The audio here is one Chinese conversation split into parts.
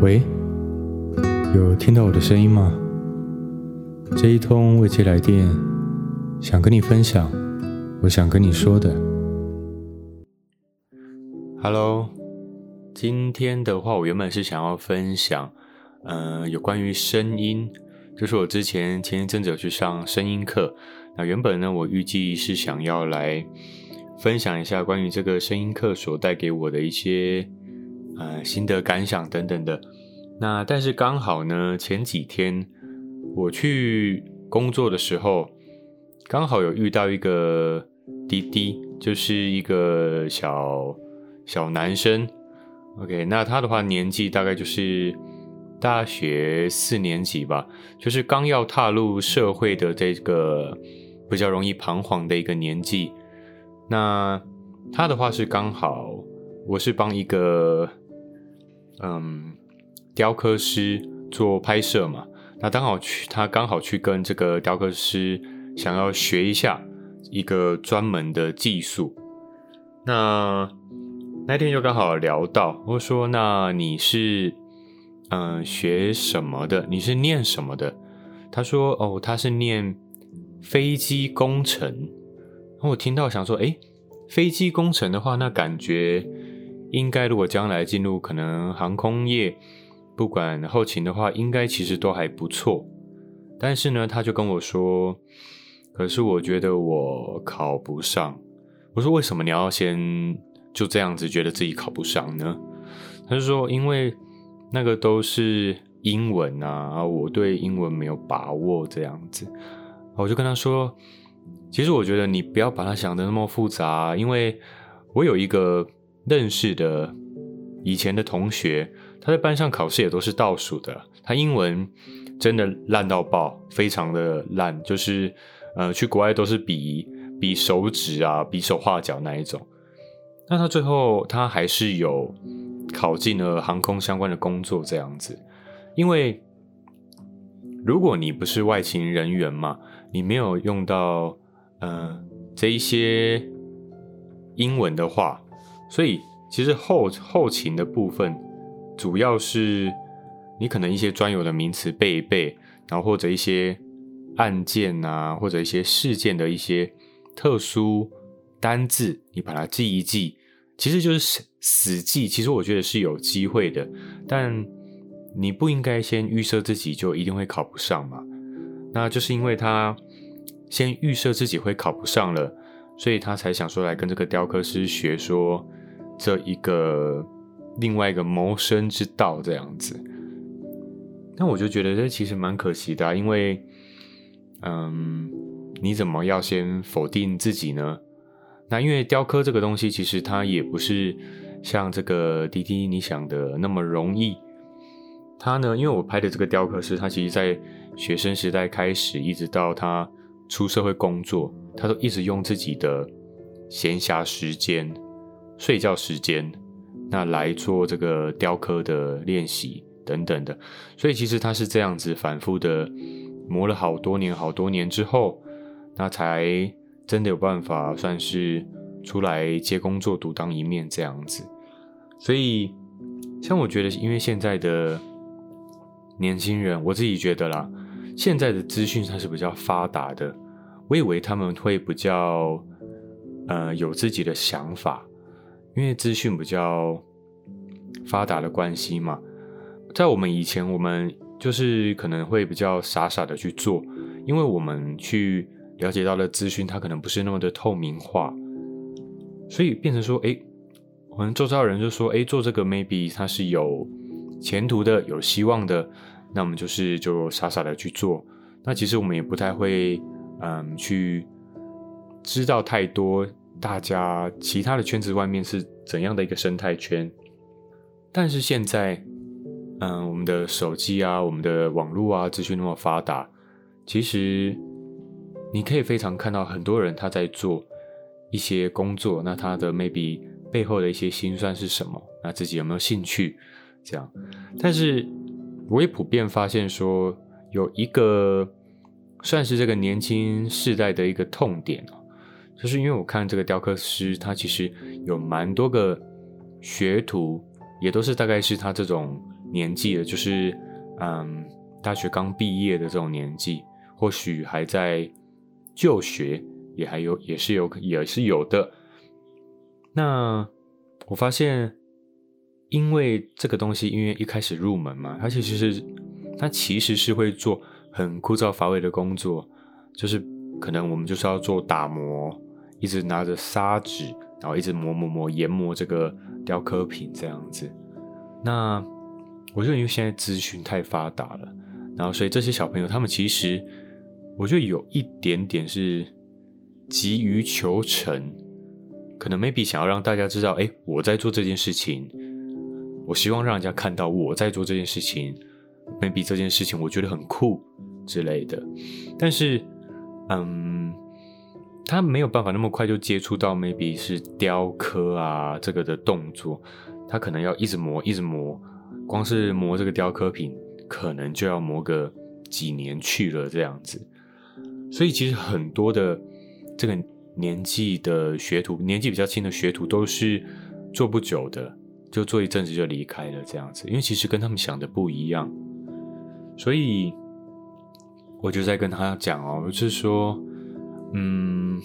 喂，有听到我的声音吗？这一通未接来电，想跟你分享，我想跟你说的。Hello，今天的话，我原本是想要分享，呃，有关于声音，就是我之前前一阵子有去上声音课，那原本呢，我预计是想要来。分享一下关于这个声音课所带给我的一些呃心得感想等等的。那但是刚好呢，前几天我去工作的时候，刚好有遇到一个滴滴，就是一个小小男生。OK，那他的话年纪大概就是大学四年级吧，就是刚要踏入社会的这个比较容易彷徨的一个年纪。那他的话是刚好，我是帮一个嗯雕刻师做拍摄嘛，那刚好去他刚好去跟这个雕刻师想要学一下一个专门的技术。那那天就刚好聊到，我说：“那你是嗯学什么的？你是念什么的？”他说：“哦，他是念飞机工程。”我听到想说，诶，飞机工程的话，那感觉应该如果将来进入可能航空业，不管后勤的话，应该其实都还不错。但是呢，他就跟我说，可是我觉得我考不上。我说，为什么你要先就这样子觉得自己考不上呢？他就说，因为那个都是英文啊，我对英文没有把握这样子。我就跟他说。其实我觉得你不要把它想得那么复杂，因为我有一个认识的以前的同学，他在班上考试也都是倒数的，他英文真的烂到爆，非常的烂，就是呃去国外都是比比手指啊，比手画脚那一种。那他最后他还是有考进了航空相关的工作这样子，因为如果你不是外勤人员嘛，你没有用到。呃，这一些英文的话，所以其实后后勤的部分，主要是你可能一些专有的名词背一背，然后或者一些案件啊，或者一些事件的一些特殊单字，你把它记一记，其实就是死死记。其实我觉得是有机会的，但你不应该先预设自己就一定会考不上嘛。那就是因为他。先预设自己会考不上了，所以他才想说来跟这个雕刻师学说这一个另外一个谋生之道这样子。那我就觉得这其实蛮可惜的，因为，嗯，你怎么要先否定自己呢？那因为雕刻这个东西，其实它也不是像这个滴滴你想的那么容易。他呢，因为我拍的这个雕刻师，他其实在学生时代开始，一直到他。出社会工作，他都一直用自己的闲暇时间、睡觉时间，那来做这个雕刻的练习等等的。所以其实他是这样子反复的磨了好多年、好多年之后，那才真的有办法算是出来接工作、独当一面这样子。所以，像我觉得，因为现在的年轻人，我自己觉得啦。现在的资讯它是比较发达的，我以为他们会比较，呃，有自己的想法，因为资讯比较发达的关系嘛。在我们以前，我们就是可能会比较傻傻的去做，因为我们去了解到的资讯，它可能不是那么的透明化，所以变成说，哎，我们周遭人就说，哎，做这个 maybe 它是有前途的，有希望的。那我们就是就傻傻的去做，那其实我们也不太会，嗯，去知道太多大家其他的圈子外面是怎样的一个生态圈。但是现在，嗯，我们的手机啊，我们的网络啊，资讯那么发达，其实你可以非常看到很多人他在做一些工作，那他的 maybe 背后的一些辛酸是什么？那自己有没有兴趣？这样，但是。我也普遍发现说，有一个算是这个年轻世代的一个痛点哦，就是因为我看这个雕刻师，他其实有蛮多个学徒，也都是大概是他这种年纪的，就是嗯，大学刚毕业的这种年纪，或许还在就学，也还有也是有也是有的。那我发现，因为这个东西，因为一开始入门嘛，它其实是它其实是会做很枯燥乏味的工作，就是可能我们就是要做打磨，一直拿着砂纸，然后一直磨磨磨研磨这个雕刻品这样子。那我觉得因为现在资讯太发达了，然后所以这些小朋友他们其实，我觉得有一点点是急于求成。可能 maybe 想要让大家知道，哎，我在做这件事情，我希望让人家看到我在做这件事情，maybe 这件事情我觉得很酷之类的。但是，嗯，他没有办法那么快就接触到 maybe 是雕刻啊这个的动作，他可能要一直磨，一直磨，光是磨这个雕刻品，可能就要磨个几年去了这样子。所以其实很多的这个。年纪的学徒，年纪比较轻的学徒都是做不久的，就做一阵子就离开了这样子。因为其实跟他们想的不一样，所以我就在跟他讲哦，就是说，嗯，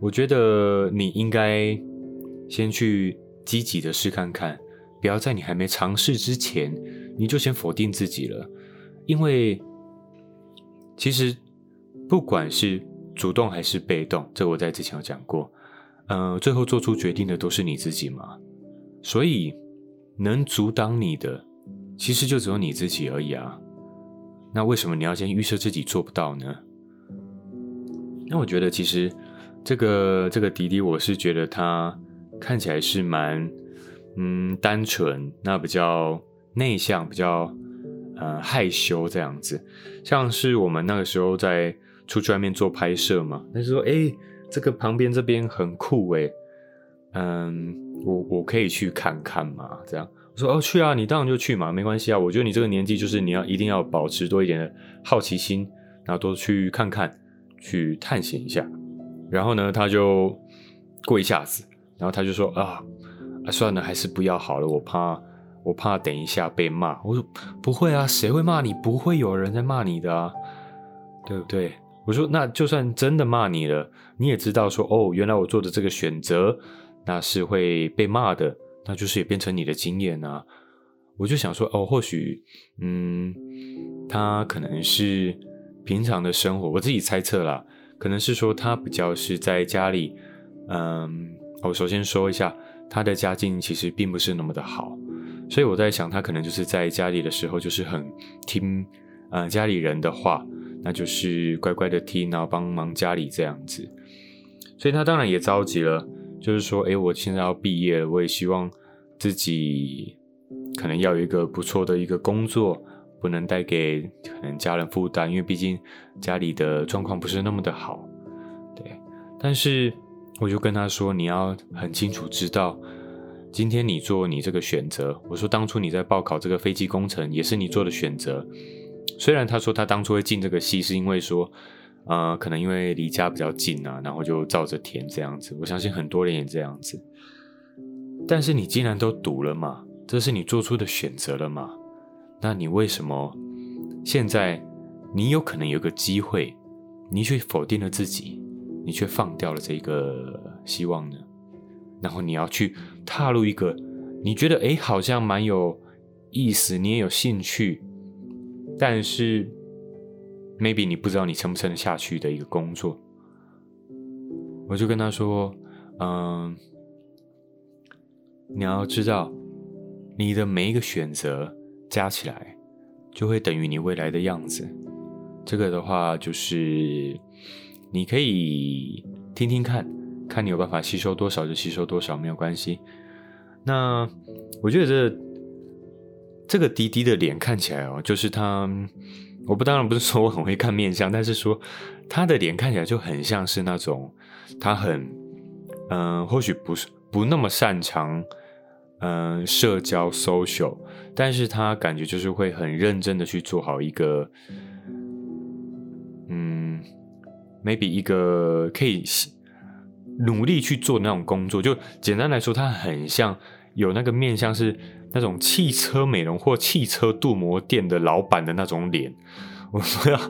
我觉得你应该先去积极的试看看，不要在你还没尝试之前，你就先否定自己了，因为其实不管是。主动还是被动？这我在之前有讲过。嗯、最后做出决定的都是你自己嘛。所以能阻挡你的，其实就只有你自己而已啊。那为什么你要先预设自己做不到呢？那我觉得其实这个这个弟弟，我是觉得他看起来是蛮嗯单纯，那比较内向，比较呃害羞这样子。像是我们那个时候在。出去外面做拍摄嘛？他就说：“哎、这个旁边这边很酷哎，嗯，我我可以去看看嘛？这样我说：哦，去啊，你当然就去嘛，没关系啊。我觉得你这个年纪就是你要一定要保持多一点的好奇心，然后多去看看，去探险一下。然后呢，他就过一下子，然后他就说：啊啊，算了，还是不要好了，我怕我怕等一下被骂。我说：不会啊，谁会骂你？不会有人在骂你的啊，对不对？”我说，那就算真的骂你了，你也知道说，哦，原来我做的这个选择，那是会被骂的，那就是也变成你的经验啊。我就想说，哦，或许，嗯，他可能是平常的生活，我自己猜测啦，可能是说他比较是在家里，嗯，我首先说一下，他的家境其实并不是那么的好，所以我在想，他可能就是在家里的时候，就是很听，呃，家里人的话。那就是乖乖的听，然后帮忙家里这样子，所以他当然也着急了，就是说，诶，我现在要毕业了，我也希望自己可能要有一个不错的一个工作，不能带给可能家人负担，因为毕竟家里的状况不是那么的好，对。但是我就跟他说，你要很清楚知道，今天你做你这个选择，我说当初你在报考这个飞机工程，也是你做的选择。虽然他说他当初会进这个系，是因为说，呃，可能因为离家比较近啊，然后就照着填这样子。我相信很多人也这样子。但是你既然都读了嘛，这是你做出的选择了嘛，那你为什么现在你有可能有个机会，你却否定了自己，你却放掉了这个希望呢？然后你要去踏入一个你觉得诶好像蛮有意思，你也有兴趣。但是，maybe 你不知道你撑不撑得下去的一个工作，我就跟他说：“嗯，你要知道，你的每一个选择加起来，就会等于你未来的样子。这个的话，就是你可以听听看，看你有办法吸收多少就吸收多少，没有关系。那我觉得这。”这个滴滴的脸看起来哦，就是他，我不当然不是说我很会看面相，但是说他的脸看起来就很像是那种他很，嗯、或许不是不那么擅长，嗯、社交 social，但是他感觉就是会很认真的去做好一个，嗯，maybe 一个可以努力去做那种工作，就简单来说，他很像有那个面相是那种汽车美容或汽车镀膜店的老板的那种脸。我不知道，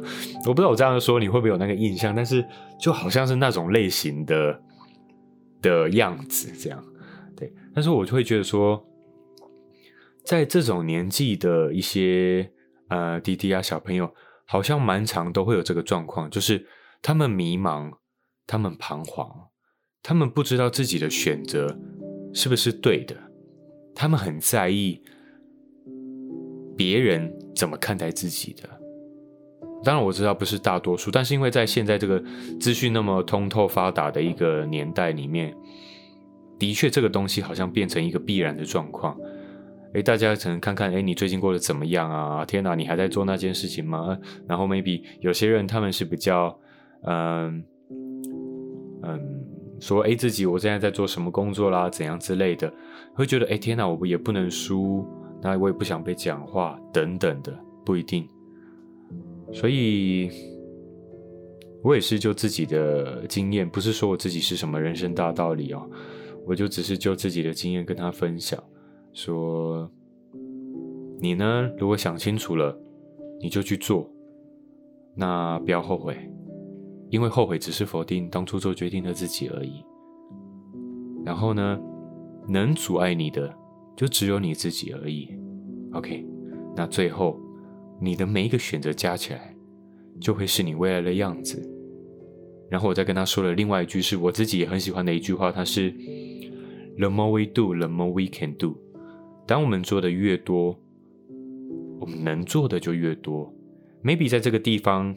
我不知道我这样说你会不会有那个印象，但是就好像是那种类型的的样子这样。对，但是我就会觉得说，在这种年纪的一些呃弟弟啊小朋友，好像蛮常都会有这个状况，就是他们迷茫，他们彷徨，他们不知道自己的选择是不是对的，他们很在意别人怎么看待自己的。当然我知道不是大多数，但是因为在现在这个资讯那么通透发达的一个年代里面，的确这个东西好像变成一个必然的状况。诶，大家可能看看，诶，你最近过得怎么样啊？天哪，你还在做那件事情吗？然后 maybe 有些人他们是比较，嗯嗯，说诶自己我现在在做什么工作啦，怎样之类的，会觉得诶天哪，我也不能输，那我也不想被讲话等等的，不一定。所以，我也是就自己的经验，不是说我自己是什么人生大道理哦，我就只是就自己的经验跟他分享，说，你呢，如果想清楚了，你就去做，那不要后悔，因为后悔只是否定当初做决定的自己而已。然后呢，能阻碍你的就只有你自己而已。OK，那最后。你的每一个选择加起来，就会是你未来的样子。然后我再跟他说了另外一句，是我自己也很喜欢的一句话，它是 “The more we do, the more we can do”。当我们做的越多，我们能做的就越多。Maybe 在这个地方，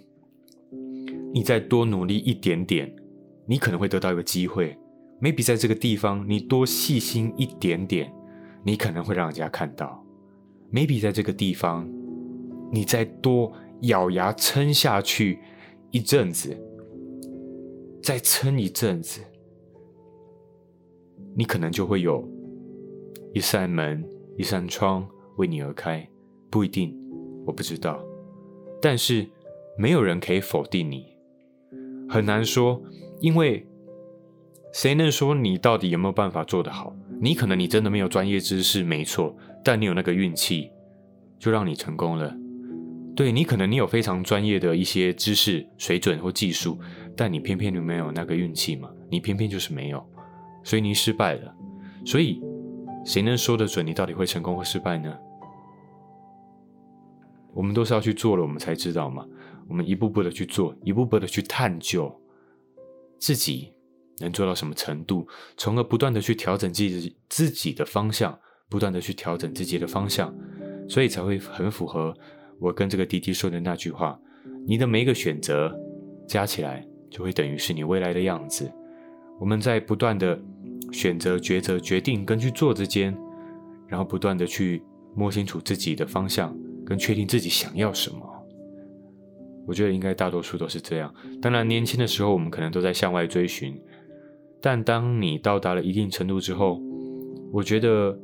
你再多努力一点点，你可能会得到一个机会。Maybe 在这个地方，你多细心一点点，你可能会让人家看到。Maybe 在这个地方。你再多咬牙撑下去一阵子，再撑一阵子，你可能就会有一扇门、一扇窗为你而开。不一定，我不知道。但是没有人可以否定你，很难说，因为谁能说你到底有没有办法做得好？你可能你真的没有专业知识，没错，但你有那个运气，就让你成功了。对，你可能你有非常专业的一些知识水准或技术，但你偏偏就没有那个运气嘛，你偏偏就是没有，所以你失败了。所以谁能说得准你到底会成功或失败呢？我们都是要去做了，我们才知道嘛。我们一步步的去做，一步步的去探究自己能做到什么程度，从而不断的去调整自己自己的方向，不断的去调整自己的方向，所以才会很符合。我跟这个弟弟说的那句话：“你的每一个选择加起来，就会等于是你未来的样子。”我们在不断的选择、抉择、决定跟去做之间，然后不断的去摸清楚自己的方向，跟确定自己想要什么。我觉得应该大多数都是这样。当然，年轻的时候我们可能都在向外追寻，但当你到达了一定程度之后，我觉得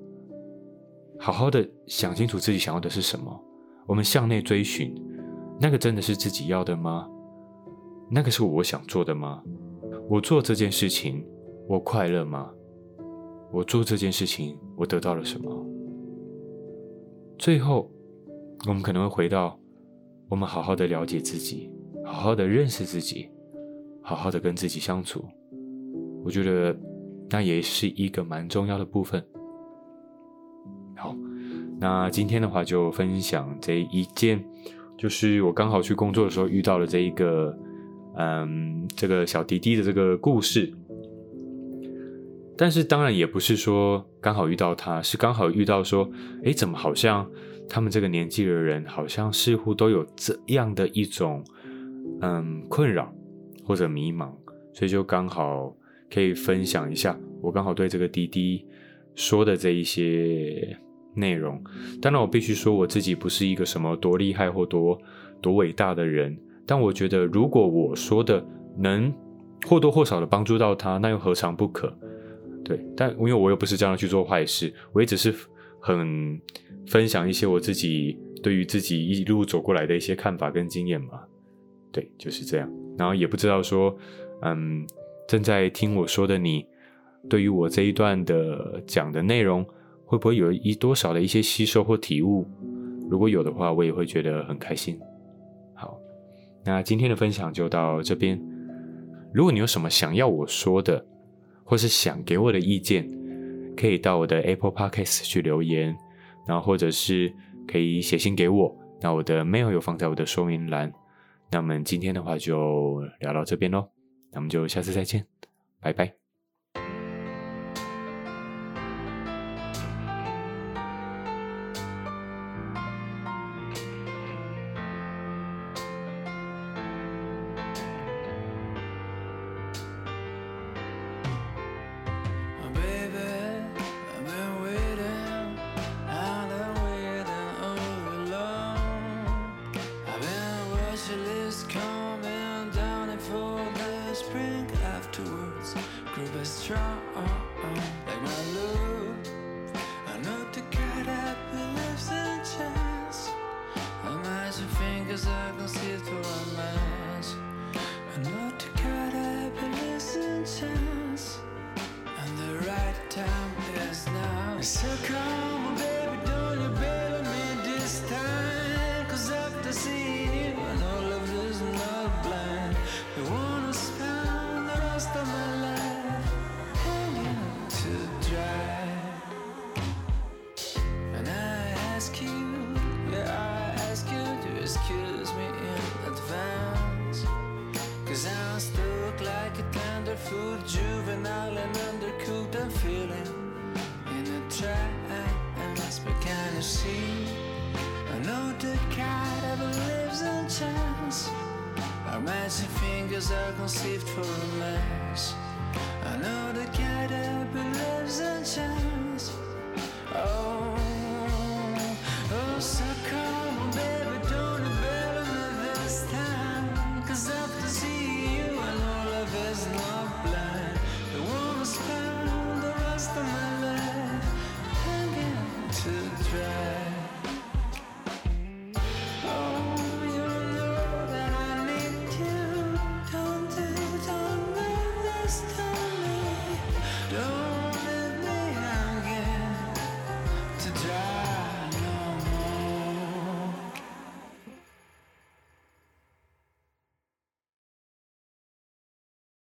好好的想清楚自己想要的是什么。我们向内追寻，那个真的是自己要的吗？那个是我想做的吗？我做这件事情，我快乐吗？我做这件事情，我得到了什么？最后，我们可能会回到，我们好好的了解自己，好好的认识自己，好好的跟自己相处。我觉得，那也是一个蛮重要的部分。好。那今天的话就分享这一件，就是我刚好去工作的时候遇到了这一个，嗯，这个小弟弟的这个故事。但是当然也不是说刚好遇到他，是刚好遇到说，诶，怎么好像他们这个年纪的人，好像似乎都有这样的一种，嗯，困扰或者迷茫，所以就刚好可以分享一下，我刚好对这个滴滴说的这一些。内容，当然我必须说我自己不是一个什么多厉害或多多伟大的人，但我觉得如果我说的能或多或少的帮助到他，那又何尝不可？对，但因为我又不是这样去做坏事，我也只是很分享一些我自己对于自己一路走过来的一些看法跟经验嘛。对，就是这样。然后也不知道说，嗯，正在听我说的你，对于我这一段的讲的内容。会不会有一多少的一些吸收或体悟？如果有的话，我也会觉得很开心。好，那今天的分享就到这边。如果你有什么想要我说的，或是想给我的意见，可以到我的 Apple Podcast 去留言，然后或者是可以写信给我。那我的 mail 有放在我的说明栏。那我们今天的话就聊到这边喽，那我们就下次再见，拜拜。as are conceived for romance.